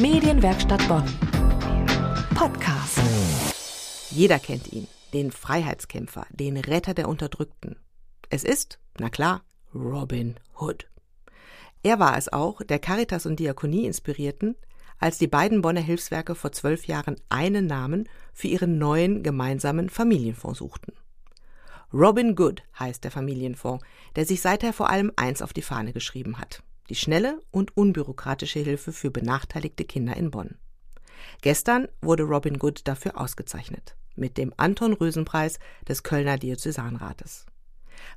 Medienwerkstatt Bonn. Podcast. Jeder kennt ihn, den Freiheitskämpfer, den Retter der Unterdrückten. Es ist, na klar, Robin Hood. Er war es auch, der Caritas und Diakonie inspirierten, als die beiden Bonner Hilfswerke vor zwölf Jahren einen Namen für ihren neuen gemeinsamen Familienfonds suchten. Robin Good heißt der Familienfonds, der sich seither vor allem eins auf die Fahne geschrieben hat die schnelle und unbürokratische Hilfe für benachteiligte Kinder in Bonn. Gestern wurde Robin Good dafür ausgezeichnet mit dem Anton Rösen Preis des Kölner Diözesanrates.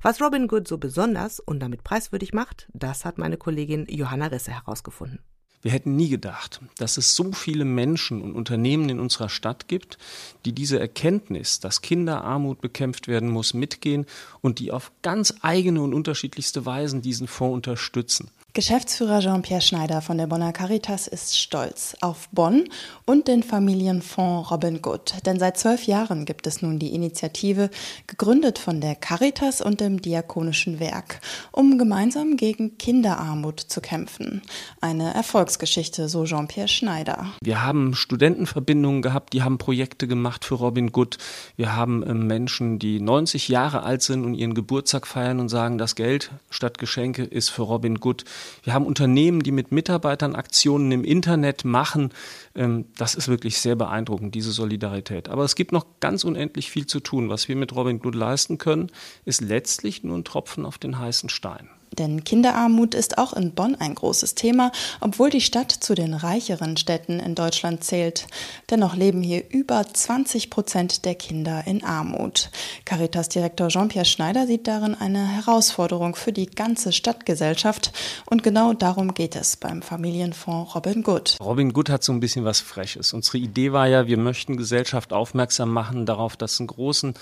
Was Robin Good so besonders und damit preiswürdig macht, das hat meine Kollegin Johanna Risse herausgefunden. Wir hätten nie gedacht, dass es so viele Menschen und Unternehmen in unserer Stadt gibt, die diese Erkenntnis, dass Kinderarmut bekämpft werden muss, mitgehen und die auf ganz eigene und unterschiedlichste Weisen diesen Fonds unterstützen. Geschäftsführer Jean-Pierre Schneider von der Bonner Caritas ist stolz auf Bonn und den Familienfonds Robin Good. Denn seit zwölf Jahren gibt es nun die Initiative, gegründet von der Caritas und dem Diakonischen Werk, um gemeinsam gegen Kinderarmut zu kämpfen. Eine Erfolgsgeschichte, so Jean-Pierre Schneider. Wir haben Studentenverbindungen gehabt, die haben Projekte gemacht für Robin Good. Wir haben äh, Menschen, die 90 Jahre alt sind und ihren Geburtstag feiern und sagen, das Geld statt Geschenke ist für Robin Good. Wir haben Unternehmen, die mit Mitarbeitern Aktionen im Internet machen. Ähm, das ist wirklich sehr beeindruckend, diese Solidarität. Aber es gibt noch ganz unendlich viel zu tun. Was wir mit Robin Hood leisten können, ist letztlich nur ein Tropfen auf den heißen Stein. Denn Kinderarmut ist auch in Bonn ein großes Thema, obwohl die Stadt zu den reicheren Städten in Deutschland zählt. Dennoch leben hier über 20 Prozent der Kinder in Armut. Caritas-Direktor Jean-Pierre Schneider sieht darin eine Herausforderung für die ganze Stadtgesellschaft. Und genau darum geht es beim Familienfonds Robin Good. Robin Good hat so ein bisschen was Freches. Unsere Idee war ja, wir möchten Gesellschaft aufmerksam machen darauf, dass einen großen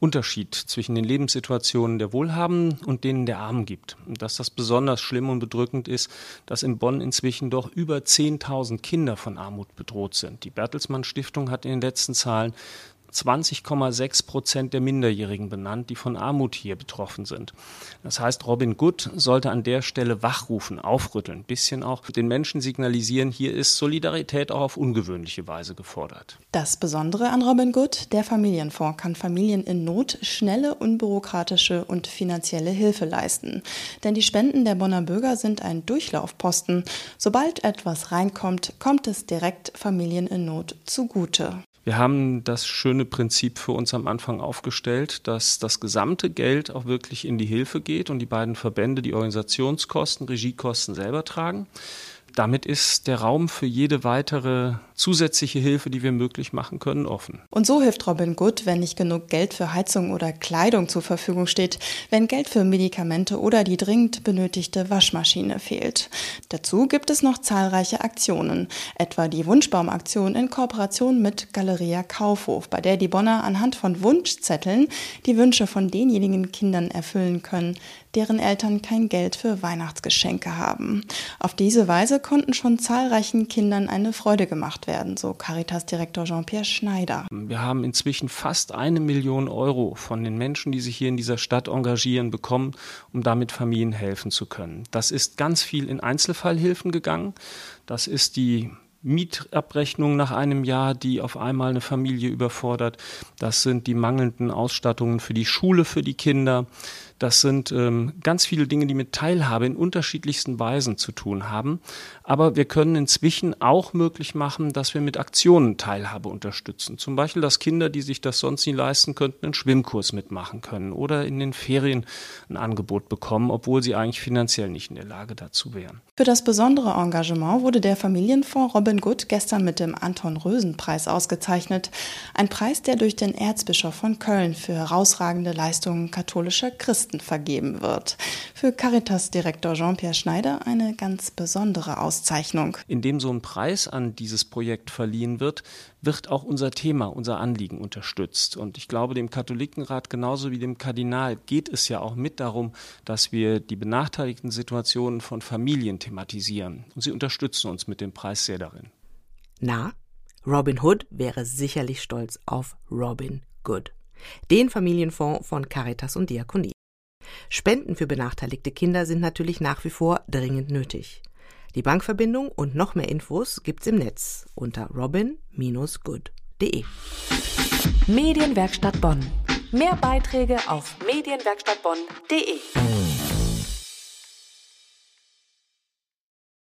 Unterschied zwischen den Lebenssituationen der Wohlhabenden und denen der Armen gibt. Und dass das besonders schlimm und bedrückend ist, dass in Bonn inzwischen doch über 10.000 Kinder von Armut bedroht sind. Die Bertelsmann Stiftung hat in den letzten Zahlen 20,6 Prozent der Minderjährigen benannt, die von Armut hier betroffen sind. Das heißt, Robin Good sollte an der Stelle wachrufen, aufrütteln, ein bisschen auch den Menschen signalisieren, hier ist Solidarität auch auf ungewöhnliche Weise gefordert. Das Besondere an Robin Good, der Familienfonds kann Familien in Not schnelle, unbürokratische und finanzielle Hilfe leisten. Denn die Spenden der Bonner Bürger sind ein Durchlaufposten. Sobald etwas reinkommt, kommt es direkt Familien in Not zugute. Wir haben das schöne Prinzip für uns am Anfang aufgestellt, dass das gesamte Geld auch wirklich in die Hilfe geht und die beiden Verbände die Organisationskosten, Regiekosten selber tragen. Damit ist der Raum für jede weitere zusätzliche Hilfe, die wir möglich machen können, offen. Und so hilft Robin Good, wenn nicht genug Geld für Heizung oder Kleidung zur Verfügung steht, wenn Geld für Medikamente oder die dringend benötigte Waschmaschine fehlt. Dazu gibt es noch zahlreiche Aktionen, etwa die Wunschbaumaktion in Kooperation mit Galeria Kaufhof, bei der die Bonner anhand von Wunschzetteln die Wünsche von denjenigen Kindern erfüllen können, deren Eltern kein Geld für Weihnachtsgeschenke haben. Auf diese Weise konnten schon zahlreichen Kindern eine Freude gemacht werden, so Caritas-Direktor Jean-Pierre Schneider. Wir haben inzwischen fast eine Million Euro von den Menschen, die sich hier in dieser Stadt engagieren, bekommen, um damit Familien helfen zu können. Das ist ganz viel in Einzelfallhilfen gegangen. Das ist die Mietabrechnung nach einem Jahr, die auf einmal eine Familie überfordert. Das sind die mangelnden Ausstattungen für die Schule für die Kinder. Das sind ähm, ganz viele Dinge, die mit Teilhabe in unterschiedlichsten Weisen zu tun haben. Aber wir können inzwischen auch möglich machen, dass wir mit Aktionen Teilhabe unterstützen. Zum Beispiel, dass Kinder, die sich das sonst nie leisten könnten, einen Schwimmkurs mitmachen können oder in den Ferien ein Angebot bekommen, obwohl sie eigentlich finanziell nicht in der Lage dazu wären. Für das besondere Engagement wurde der Familienfonds Robin Good gestern mit dem Anton Rösen Preis ausgezeichnet. Ein Preis, der durch den Erzbischof von Köln für herausragende Leistungen katholischer Christen Christen vergeben wird. Für Caritas-Direktor Jean-Pierre Schneider eine ganz besondere Auszeichnung. Indem so ein Preis an dieses Projekt verliehen wird, wird auch unser Thema, unser Anliegen unterstützt. Und ich glaube, dem Katholikenrat genauso wie dem Kardinal geht es ja auch mit darum, dass wir die benachteiligten Situationen von Familien thematisieren. Und sie unterstützen uns mit dem Preis sehr darin. Na, Robin Hood wäre sicherlich stolz auf Robin Good, den Familienfonds von Caritas und Diakonie. Spenden für benachteiligte Kinder sind natürlich nach wie vor dringend nötig. Die Bankverbindung und noch mehr Infos gibt's im Netz unter robin-good.de. Medienwerkstatt Bonn. Mehr Beiträge auf medienwerkstattbonn.de.